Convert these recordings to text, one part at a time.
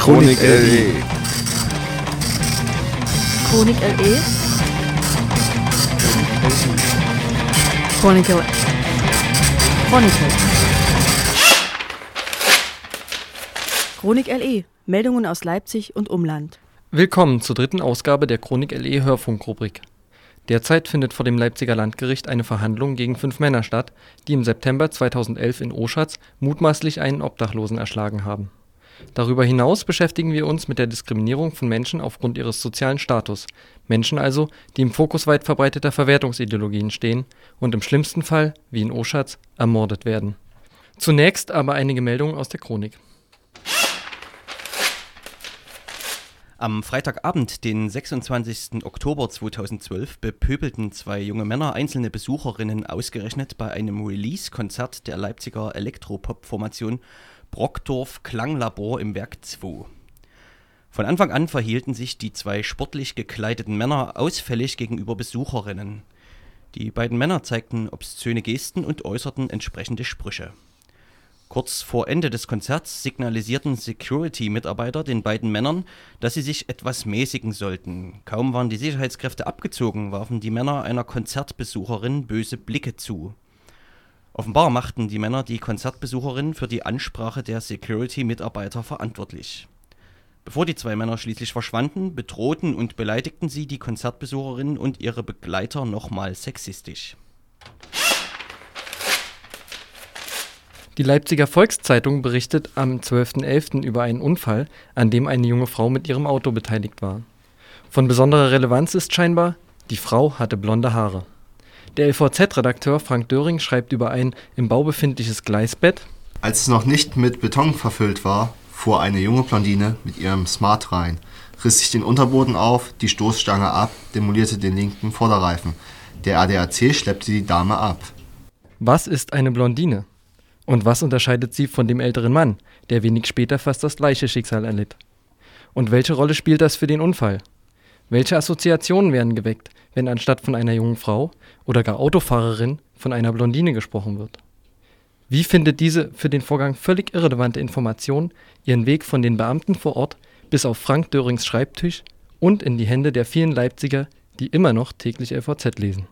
Chronik LE. Chronik LE. Chronicle. Chronicle. Chronik LE. Meldungen aus Leipzig und Umland. Willkommen zur dritten Ausgabe der Chronik LE Hörfunkrubrik. Derzeit findet vor dem Leipziger Landgericht eine Verhandlung gegen fünf Männer statt, die im September 2011 in Oschatz mutmaßlich einen Obdachlosen erschlagen haben. Darüber hinaus beschäftigen wir uns mit der Diskriminierung von Menschen aufgrund ihres sozialen Status, Menschen also, die im Fokus weit verbreiteter Verwertungsideologien stehen und im schlimmsten Fall, wie in Oschatz, ermordet werden. Zunächst aber einige Meldungen aus der Chronik. Am Freitagabend, den 26. Oktober 2012, bepöbelten zwei junge Männer einzelne Besucherinnen ausgerechnet bei einem Release-Konzert der Leipziger Elektropop-Formation Brockdorf Klanglabor im Werk 2. Von Anfang an verhielten sich die zwei sportlich gekleideten Männer ausfällig gegenüber Besucherinnen. Die beiden Männer zeigten obszöne Gesten und äußerten entsprechende Sprüche. Kurz vor Ende des Konzerts signalisierten Security-Mitarbeiter den beiden Männern, dass sie sich etwas mäßigen sollten. Kaum waren die Sicherheitskräfte abgezogen, warfen die Männer einer Konzertbesucherin böse Blicke zu. Offenbar machten die Männer die Konzertbesucherin für die Ansprache der Security-Mitarbeiter verantwortlich. Bevor die zwei Männer schließlich verschwanden, bedrohten und beleidigten sie die Konzertbesucherin und ihre Begleiter nochmal sexistisch. Die Leipziger Volkszeitung berichtet am 12.11. über einen Unfall, an dem eine junge Frau mit ihrem Auto beteiligt war. Von besonderer Relevanz ist scheinbar, die Frau hatte blonde Haare. Der LVZ-Redakteur Frank Döring schreibt über ein im Bau befindliches Gleisbett. Als es noch nicht mit Beton verfüllt war, fuhr eine junge Blondine mit ihrem Smart rein, riss sich den Unterboden auf, die Stoßstange ab, demolierte den linken Vorderreifen. Der ADAC schleppte die Dame ab. Was ist eine Blondine? Und was unterscheidet sie von dem älteren Mann, der wenig später fast das gleiche Schicksal erlitt? Und welche Rolle spielt das für den Unfall? Welche Assoziationen werden geweckt, wenn anstatt von einer jungen Frau oder gar Autofahrerin von einer Blondine gesprochen wird? Wie findet diese für den Vorgang völlig irrelevante Information ihren Weg von den Beamten vor Ort bis auf Frank Dörings Schreibtisch und in die Hände der vielen Leipziger, die immer noch täglich LVZ lesen?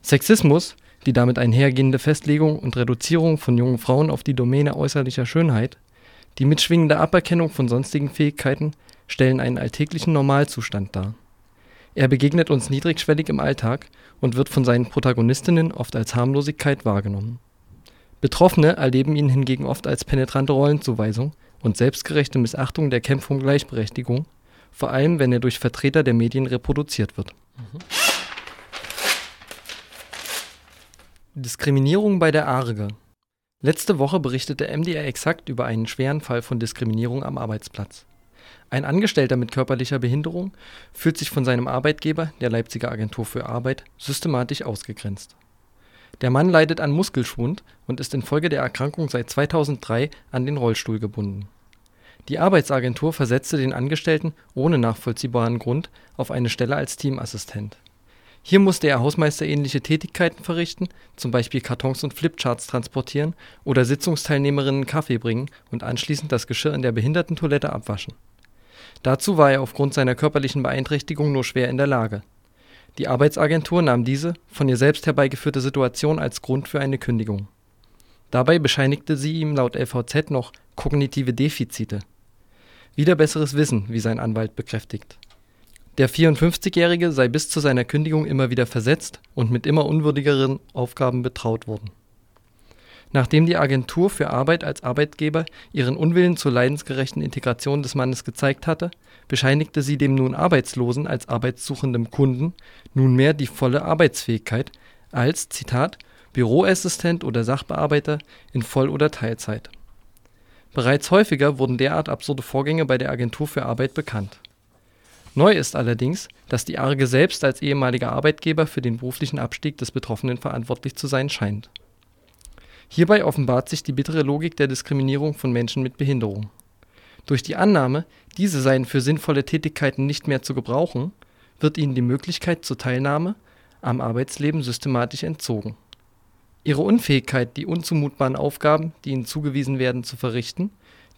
Sexismus die damit einhergehende Festlegung und Reduzierung von jungen Frauen auf die Domäne äußerlicher Schönheit, die mitschwingende Aberkennung von sonstigen Fähigkeiten stellen einen alltäglichen Normalzustand dar. Er begegnet uns niedrigschwellig im Alltag und wird von seinen Protagonistinnen oft als Harmlosigkeit wahrgenommen. Betroffene erleben ihn hingegen oft als penetrante Rollenzuweisung und selbstgerechte Missachtung der Kämpfe um Gleichberechtigung, vor allem wenn er durch Vertreter der Medien reproduziert wird. Mhm. Diskriminierung bei der ARGE. Letzte Woche berichtete MDR exakt über einen schweren Fall von Diskriminierung am Arbeitsplatz. Ein Angestellter mit körperlicher Behinderung fühlt sich von seinem Arbeitgeber, der Leipziger Agentur für Arbeit, systematisch ausgegrenzt. Der Mann leidet an Muskelschwund und ist infolge der Erkrankung seit 2003 an den Rollstuhl gebunden. Die Arbeitsagentur versetzte den Angestellten ohne nachvollziehbaren Grund auf eine Stelle als Teamassistent hier musste er hausmeisterähnliche Tätigkeiten verrichten, zum Beispiel Kartons und Flipcharts transportieren oder Sitzungsteilnehmerinnen Kaffee bringen und anschließend das Geschirr in der Behindertentoilette abwaschen. Dazu war er aufgrund seiner körperlichen Beeinträchtigung nur schwer in der Lage. Die Arbeitsagentur nahm diese, von ihr selbst herbeigeführte Situation als Grund für eine Kündigung. Dabei bescheinigte sie ihm laut LVZ noch kognitive Defizite. Wieder besseres Wissen, wie sein Anwalt bekräftigt der 54-Jährige sei bis zu seiner Kündigung immer wieder versetzt und mit immer unwürdigeren Aufgaben betraut worden. Nachdem die Agentur für Arbeit als Arbeitgeber ihren Unwillen zur leidensgerechten Integration des Mannes gezeigt hatte, bescheinigte sie dem nun Arbeitslosen als arbeitssuchendem Kunden nunmehr die volle Arbeitsfähigkeit als Zitat Büroassistent oder Sachbearbeiter in Voll oder Teilzeit. Bereits häufiger wurden derart absurde Vorgänge bei der Agentur für Arbeit bekannt Neu ist allerdings, dass die Arge selbst als ehemaliger Arbeitgeber für den beruflichen Abstieg des Betroffenen verantwortlich zu sein scheint. Hierbei offenbart sich die bittere Logik der Diskriminierung von Menschen mit Behinderung. Durch die Annahme, diese seien für sinnvolle Tätigkeiten nicht mehr zu gebrauchen, wird ihnen die Möglichkeit zur Teilnahme am Arbeitsleben systematisch entzogen. Ihre Unfähigkeit, die unzumutbaren Aufgaben, die ihnen zugewiesen werden, zu verrichten,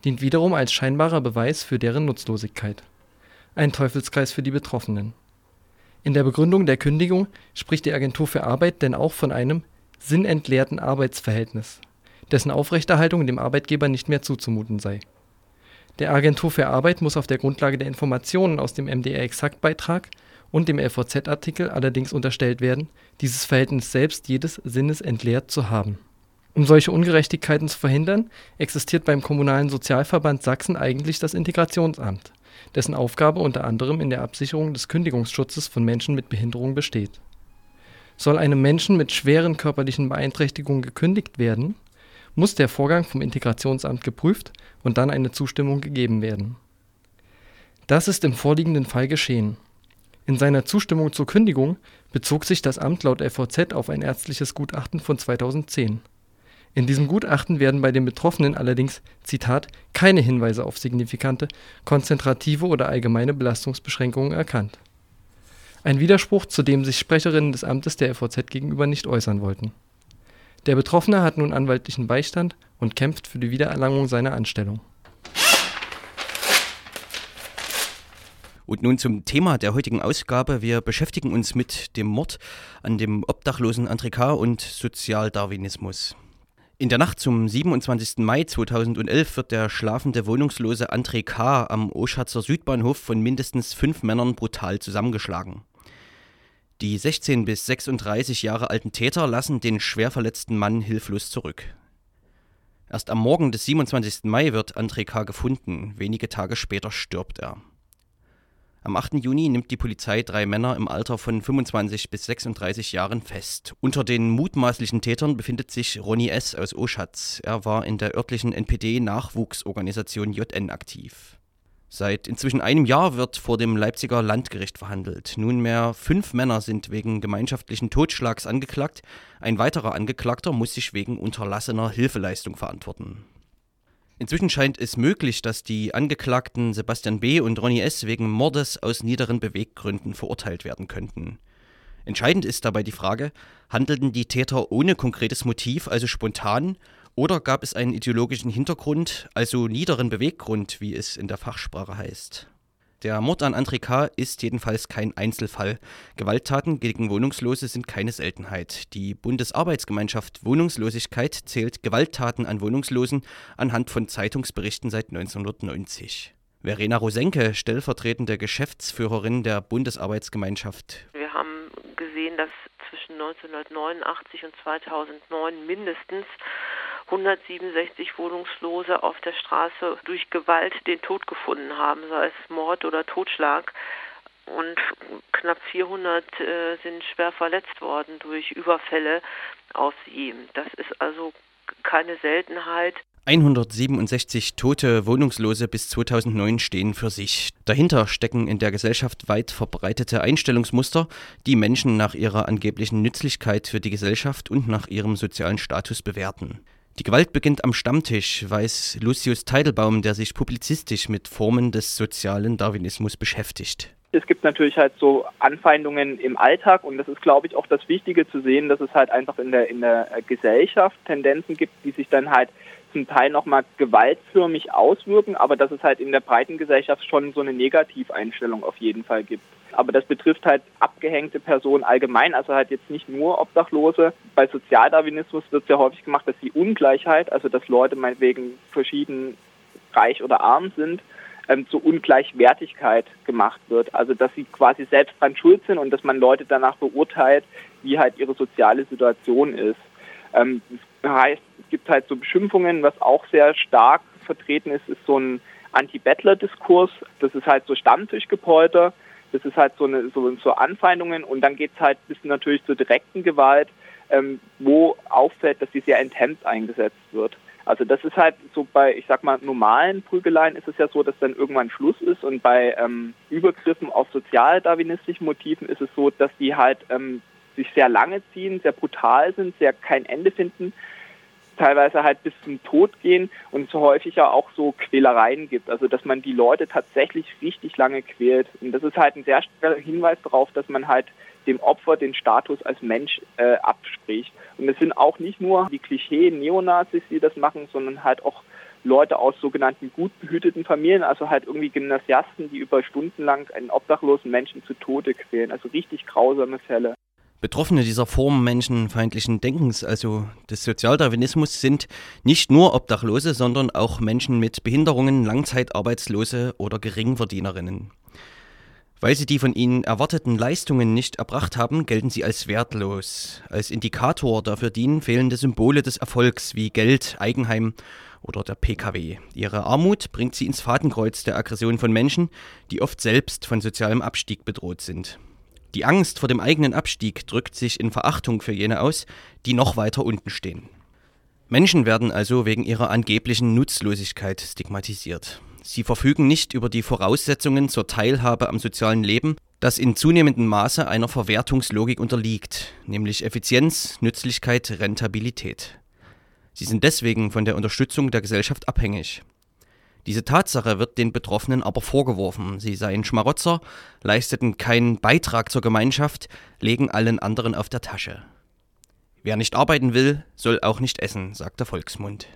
dient wiederum als scheinbarer Beweis für deren Nutzlosigkeit. Ein Teufelskreis für die Betroffenen. In der Begründung der Kündigung spricht die Agentur für Arbeit denn auch von einem sinnentleerten Arbeitsverhältnis, dessen Aufrechterhaltung dem Arbeitgeber nicht mehr zuzumuten sei. Der Agentur für Arbeit muss auf der Grundlage der Informationen aus dem MDR-Exakt-Beitrag und dem LVZ-Artikel allerdings unterstellt werden, dieses Verhältnis selbst jedes Sinnes entleert zu haben. Um solche Ungerechtigkeiten zu verhindern, existiert beim Kommunalen Sozialverband Sachsen eigentlich das Integrationsamt, dessen Aufgabe unter anderem in der Absicherung des Kündigungsschutzes von Menschen mit Behinderung besteht. Soll einem Menschen mit schweren körperlichen Beeinträchtigungen gekündigt werden, muss der Vorgang vom Integrationsamt geprüft und dann eine Zustimmung gegeben werden. Das ist im vorliegenden Fall geschehen. In seiner Zustimmung zur Kündigung bezog sich das Amt laut LVZ auf ein ärztliches Gutachten von 2010. In diesem Gutachten werden bei den Betroffenen allerdings „ Zitat, keine Hinweise auf signifikante konzentrative oder allgemeine Belastungsbeschränkungen erkannt “. Ein Widerspruch, zu dem sich Sprecherinnen des Amtes der LVZ gegenüber nicht äußern wollten. Der Betroffene hat nun anwaltlichen Beistand und kämpft für die Wiedererlangung seiner Anstellung. Und nun zum Thema der heutigen Ausgabe. Wir beschäftigen uns mit dem Mord an dem obdachlosen André K. und Sozialdarwinismus. In der Nacht zum 27. Mai 2011 wird der schlafende wohnungslose André K. am Oschatzer Südbahnhof von mindestens fünf Männern brutal zusammengeschlagen. Die 16 bis 36 Jahre alten Täter lassen den schwer verletzten Mann hilflos zurück. Erst am Morgen des 27. Mai wird André K. gefunden, wenige Tage später stirbt er. Am 8. Juni nimmt die Polizei drei Männer im Alter von 25 bis 36 Jahren fest. Unter den mutmaßlichen Tätern befindet sich Ronny S. aus Oschatz. Er war in der örtlichen NPD-Nachwuchsorganisation JN aktiv. Seit inzwischen einem Jahr wird vor dem Leipziger Landgericht verhandelt. Nunmehr fünf Männer sind wegen gemeinschaftlichen Totschlags angeklagt. Ein weiterer Angeklagter muss sich wegen unterlassener Hilfeleistung verantworten. Inzwischen scheint es möglich, dass die Angeklagten Sebastian B. und Ronny S. wegen Mordes aus niederen Beweggründen verurteilt werden könnten. Entscheidend ist dabei die Frage, handelten die Täter ohne konkretes Motiv, also spontan, oder gab es einen ideologischen Hintergrund, also niederen Beweggrund, wie es in der Fachsprache heißt? Der Mord an André K. ist jedenfalls kein Einzelfall. Gewalttaten gegen Wohnungslose sind keine Seltenheit. Die Bundesarbeitsgemeinschaft Wohnungslosigkeit zählt Gewalttaten an Wohnungslosen anhand von Zeitungsberichten seit 1990. Verena Rosenke, stellvertretende Geschäftsführerin der Bundesarbeitsgemeinschaft. Wir haben gesehen, dass zwischen 1989 und 2009 mindestens 167 Wohnungslose auf der Straße durch Gewalt den Tod gefunden haben, sei es Mord oder Totschlag. Und knapp 400 äh, sind schwer verletzt worden durch Überfälle auf sie. Das ist also keine Seltenheit. 167 tote Wohnungslose bis 2009 stehen für sich. Dahinter stecken in der Gesellschaft weit verbreitete Einstellungsmuster, die Menschen nach ihrer angeblichen Nützlichkeit für die Gesellschaft und nach ihrem sozialen Status bewerten. Die Gewalt beginnt am Stammtisch, weiß Lucius Teidelbaum, der sich publizistisch mit Formen des sozialen Darwinismus beschäftigt. Es gibt natürlich halt so Anfeindungen im Alltag und das ist, glaube ich, auch das Wichtige zu sehen, dass es halt einfach in der, in der Gesellschaft Tendenzen gibt, die sich dann halt zum Teil nochmal gewaltförmig auswirken, aber dass es halt in der breiten Gesellschaft schon so eine Negativeinstellung auf jeden Fall gibt. Aber das betrifft halt abgehängte Personen allgemein, also halt jetzt nicht nur Obdachlose. Bei Sozialdarwinismus wird sehr häufig gemacht, dass die Ungleichheit, also dass Leute meinetwegen verschieden reich oder arm sind, ähm, zur Ungleichwertigkeit gemacht wird. Also dass sie quasi selbst dran schuld sind und dass man Leute danach beurteilt, wie halt ihre soziale Situation ist. Ähm, das heißt, es gibt halt so Beschimpfungen, was auch sehr stark vertreten ist, ist so ein Anti-Bettler-Diskurs. Das ist halt so Stammtischgepolter. Das ist halt so eine so, so Anfeindungen und dann geht es halt bis natürlich zur direkten Gewalt, ähm, wo auffällt, dass sie sehr intens eingesetzt wird. Also das ist halt so bei, ich sag mal, normalen Prügeleien ist es ja so, dass dann irgendwann Schluss ist und bei ähm, Übergriffen auf sozialdarwinistischen Motiven ist es so, dass die halt ähm, sich sehr lange ziehen, sehr brutal sind, sehr kein Ende finden teilweise halt bis zum Tod gehen und es ja auch so Quälereien gibt, also dass man die Leute tatsächlich richtig lange quält. Und das ist halt ein sehr schwerer Hinweis darauf, dass man halt dem Opfer den Status als Mensch äh, abspricht. Und es sind auch nicht nur die Klischee-Neonazis, die das machen, sondern halt auch Leute aus sogenannten gut behüteten Familien, also halt irgendwie Gymnasiasten, die über Stunden lang einen obdachlosen Menschen zu Tode quälen. Also richtig grausame Fälle. Betroffene dieser Form menschenfeindlichen Denkens, also des Sozialdarwinismus, sind nicht nur Obdachlose, sondern auch Menschen mit Behinderungen, Langzeitarbeitslose oder Geringverdienerinnen. Weil sie die von ihnen erwarteten Leistungen nicht erbracht haben, gelten sie als wertlos. Als Indikator dafür dienen fehlende Symbole des Erfolgs wie Geld, Eigenheim oder der PKW. Ihre Armut bringt sie ins Fadenkreuz der Aggression von Menschen, die oft selbst von sozialem Abstieg bedroht sind. Die Angst vor dem eigenen Abstieg drückt sich in Verachtung für jene aus, die noch weiter unten stehen. Menschen werden also wegen ihrer angeblichen Nutzlosigkeit stigmatisiert. Sie verfügen nicht über die Voraussetzungen zur Teilhabe am sozialen Leben, das in zunehmendem Maße einer Verwertungslogik unterliegt, nämlich Effizienz, Nützlichkeit, Rentabilität. Sie sind deswegen von der Unterstützung der Gesellschaft abhängig. Diese Tatsache wird den Betroffenen aber vorgeworfen. Sie seien Schmarotzer, leisteten keinen Beitrag zur Gemeinschaft, legen allen anderen auf der Tasche. Wer nicht arbeiten will, soll auch nicht essen, sagt der Volksmund.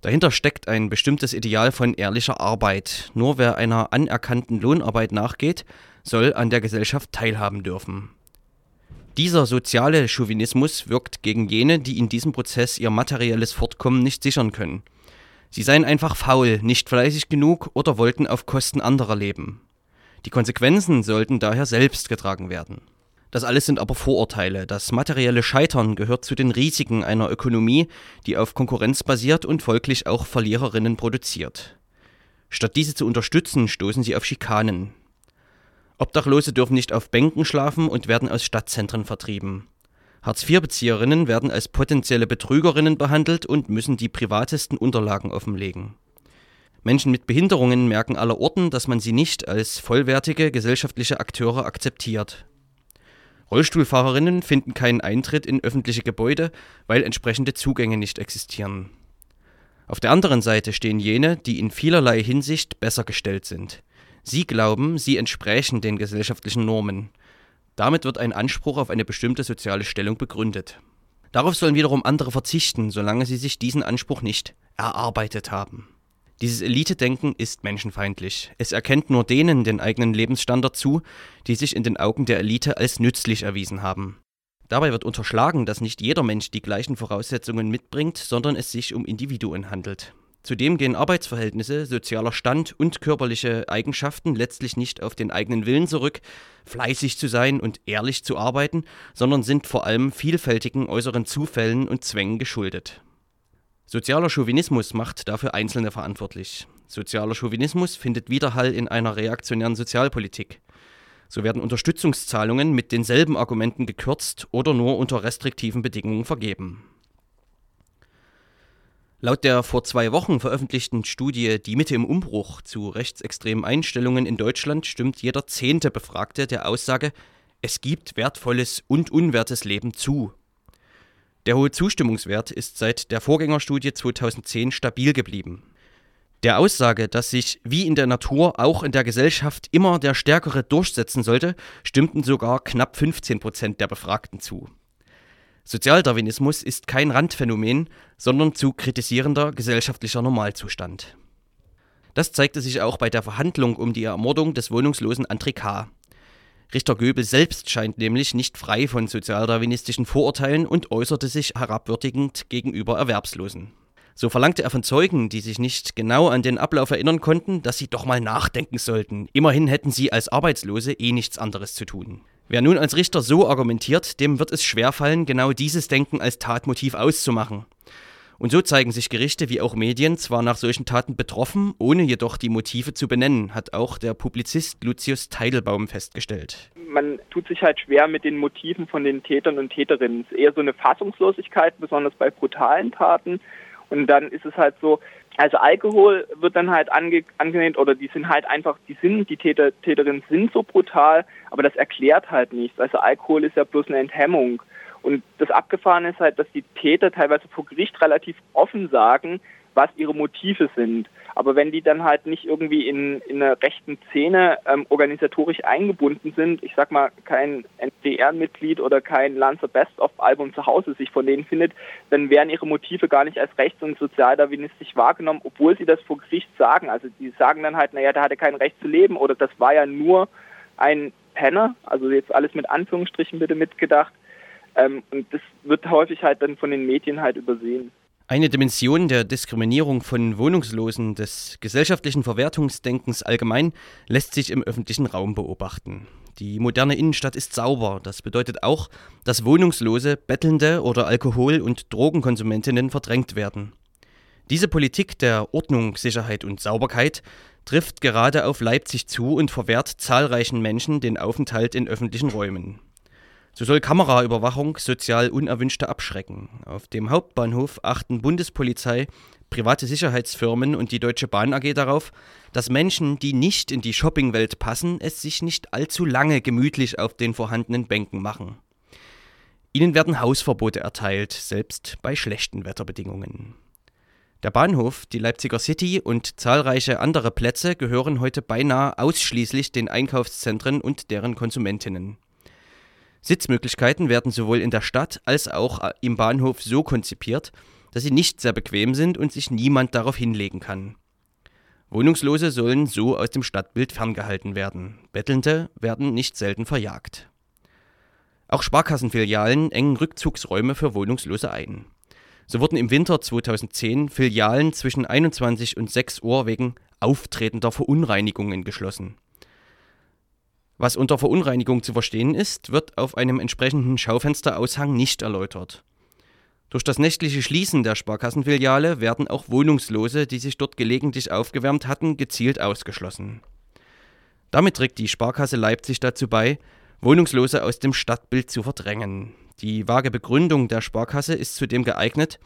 Dahinter steckt ein bestimmtes Ideal von ehrlicher Arbeit. Nur wer einer anerkannten Lohnarbeit nachgeht, soll an der Gesellschaft teilhaben dürfen. Dieser soziale Chauvinismus wirkt gegen jene, die in diesem Prozess ihr materielles Fortkommen nicht sichern können. Sie seien einfach faul, nicht fleißig genug oder wollten auf Kosten anderer leben. Die Konsequenzen sollten daher selbst getragen werden. Das alles sind aber Vorurteile. Das materielle Scheitern gehört zu den Risiken einer Ökonomie, die auf Konkurrenz basiert und folglich auch Verliererinnen produziert. Statt diese zu unterstützen, stoßen sie auf Schikanen. Obdachlose dürfen nicht auf Bänken schlafen und werden aus Stadtzentren vertrieben. Hartz-IV-Bezieherinnen werden als potenzielle Betrügerinnen behandelt und müssen die privatesten Unterlagen offenlegen. Menschen mit Behinderungen merken allerorten, dass man sie nicht als vollwertige gesellschaftliche Akteure akzeptiert. Rollstuhlfahrerinnen finden keinen Eintritt in öffentliche Gebäude, weil entsprechende Zugänge nicht existieren. Auf der anderen Seite stehen jene, die in vielerlei Hinsicht besser gestellt sind. Sie glauben, sie entsprechen den gesellschaftlichen Normen. Damit wird ein Anspruch auf eine bestimmte soziale Stellung begründet. Darauf sollen wiederum andere verzichten, solange sie sich diesen Anspruch nicht erarbeitet haben. Dieses Elite-Denken ist menschenfeindlich. Es erkennt nur denen den eigenen Lebensstandard zu, die sich in den Augen der Elite als nützlich erwiesen haben. Dabei wird unterschlagen, dass nicht jeder Mensch die gleichen Voraussetzungen mitbringt, sondern es sich um Individuen handelt. Zudem gehen Arbeitsverhältnisse, sozialer Stand und körperliche Eigenschaften letztlich nicht auf den eigenen Willen zurück, fleißig zu sein und ehrlich zu arbeiten, sondern sind vor allem vielfältigen äußeren Zufällen und Zwängen geschuldet. Sozialer Chauvinismus macht dafür Einzelne verantwortlich. Sozialer Chauvinismus findet Widerhall in einer reaktionären Sozialpolitik. So werden Unterstützungszahlungen mit denselben Argumenten gekürzt oder nur unter restriktiven Bedingungen vergeben. Laut der vor zwei Wochen veröffentlichten Studie Die Mitte im Umbruch zu rechtsextremen Einstellungen in Deutschland stimmt jeder zehnte Befragte der Aussage, es gibt wertvolles und unwertes Leben zu. Der hohe Zustimmungswert ist seit der Vorgängerstudie 2010 stabil geblieben. Der Aussage, dass sich wie in der Natur auch in der Gesellschaft immer der Stärkere durchsetzen sollte, stimmten sogar knapp 15 Prozent der Befragten zu. Sozialdarwinismus ist kein Randphänomen, sondern zu kritisierender gesellschaftlicher Normalzustand. Das zeigte sich auch bei der Verhandlung um die Ermordung des wohnungslosen André K. Richter Göbel selbst scheint nämlich nicht frei von sozialdarwinistischen Vorurteilen und äußerte sich herabwürdigend gegenüber Erwerbslosen. So verlangte er von Zeugen, die sich nicht genau an den Ablauf erinnern konnten, dass sie doch mal nachdenken sollten. Immerhin hätten sie als Arbeitslose eh nichts anderes zu tun. Wer nun als Richter so argumentiert, dem wird es schwerfallen, genau dieses Denken als Tatmotiv auszumachen. Und so zeigen sich Gerichte wie auch Medien zwar nach solchen Taten betroffen, ohne jedoch die Motive zu benennen, hat auch der Publizist Lucius Teidelbaum festgestellt. Man tut sich halt schwer mit den Motiven von den Tätern und Täterinnen. Es ist eher so eine Fassungslosigkeit, besonders bei brutalen Taten. Und dann ist es halt so, also Alkohol wird dann halt ange angenehmt oder die sind halt einfach, die sind, die Täter, Täterinnen sind so brutal, aber das erklärt halt nichts. Also Alkohol ist ja bloß eine Enthemmung. Und das Abgefahrene ist halt, dass die Täter teilweise vor Gericht relativ offen sagen, was ihre Motive sind. Aber wenn die dann halt nicht irgendwie in, in einer rechten Szene ähm, organisatorisch eingebunden sind, ich sag mal, kein NDR-Mitglied oder kein Lancer Best-of-Album zu Hause sich von denen findet, dann werden ihre Motive gar nicht als rechts- und sozialdarwinistisch wahrgenommen, obwohl sie das vor Gericht sagen. Also die sagen dann halt, naja, der hatte kein Recht zu leben oder das war ja nur ein Penner, also jetzt alles mit Anführungsstrichen bitte mitgedacht. Ähm, und das wird häufig halt dann von den Medien halt übersehen. Eine Dimension der Diskriminierung von Wohnungslosen, des gesellschaftlichen Verwertungsdenkens allgemein, lässt sich im öffentlichen Raum beobachten. Die moderne Innenstadt ist sauber. Das bedeutet auch, dass Wohnungslose, Bettelnde oder Alkohol- und Drogenkonsumentinnen verdrängt werden. Diese Politik der Ordnung, Sicherheit und Sauberkeit trifft gerade auf Leipzig zu und verwehrt zahlreichen Menschen den Aufenthalt in öffentlichen Räumen. So soll Kameraüberwachung sozial Unerwünschte abschrecken. Auf dem Hauptbahnhof achten Bundespolizei, private Sicherheitsfirmen und die Deutsche Bahn AG darauf, dass Menschen, die nicht in die Shoppingwelt passen, es sich nicht allzu lange gemütlich auf den vorhandenen Bänken machen. Ihnen werden Hausverbote erteilt, selbst bei schlechten Wetterbedingungen. Der Bahnhof, die Leipziger City und zahlreiche andere Plätze gehören heute beinahe ausschließlich den Einkaufszentren und deren Konsumentinnen. Sitzmöglichkeiten werden sowohl in der Stadt als auch äh, im Bahnhof so konzipiert, dass sie nicht sehr bequem sind und sich niemand darauf hinlegen kann. Wohnungslose sollen so aus dem Stadtbild ferngehalten werden. Bettelnde werden nicht selten verjagt. Auch Sparkassenfilialen engen Rückzugsräume für Wohnungslose ein. So wurden im Winter 2010 Filialen zwischen 21 und 6 Uhr wegen auftretender Verunreinigungen geschlossen. Was unter Verunreinigung zu verstehen ist, wird auf einem entsprechenden Schaufensteraushang nicht erläutert. Durch das nächtliche Schließen der Sparkassenfiliale werden auch Wohnungslose, die sich dort gelegentlich aufgewärmt hatten, gezielt ausgeschlossen. Damit trägt die Sparkasse Leipzig dazu bei, Wohnungslose aus dem Stadtbild zu verdrängen. Die vage Begründung der Sparkasse ist zudem geeignet,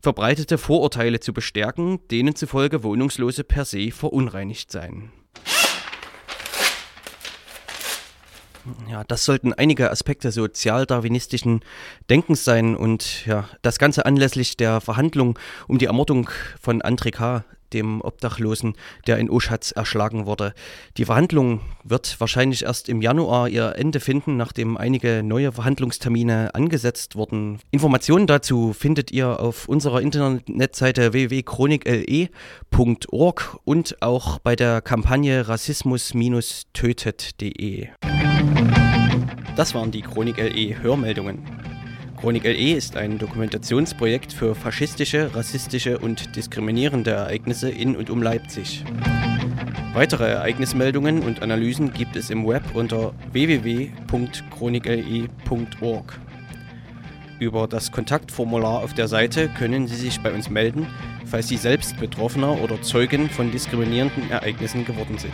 verbreitete Vorurteile zu bestärken, denen zufolge Wohnungslose per se verunreinigt seien. Ja, das sollten einige Aspekte sozialdarwinistischen Denkens sein und ja, das Ganze anlässlich der Verhandlung um die Ermordung von André K., dem Obdachlosen, der in Oschatz erschlagen wurde. Die Verhandlung wird wahrscheinlich erst im Januar ihr Ende finden, nachdem einige neue Verhandlungstermine angesetzt wurden. Informationen dazu findet ihr auf unserer Internetseite www.chronikle.org und auch bei der Kampagne rassismus-tötet.de. Das waren die Chronik LE Hörmeldungen. Chronik LE ist ein Dokumentationsprojekt für faschistische, rassistische und diskriminierende Ereignisse in und um Leipzig. Weitere Ereignismeldungen und Analysen gibt es im Web unter www.chronikle.org. Über das Kontaktformular auf der Seite können Sie sich bei uns melden, falls Sie selbst Betroffener oder Zeugen von diskriminierenden Ereignissen geworden sind.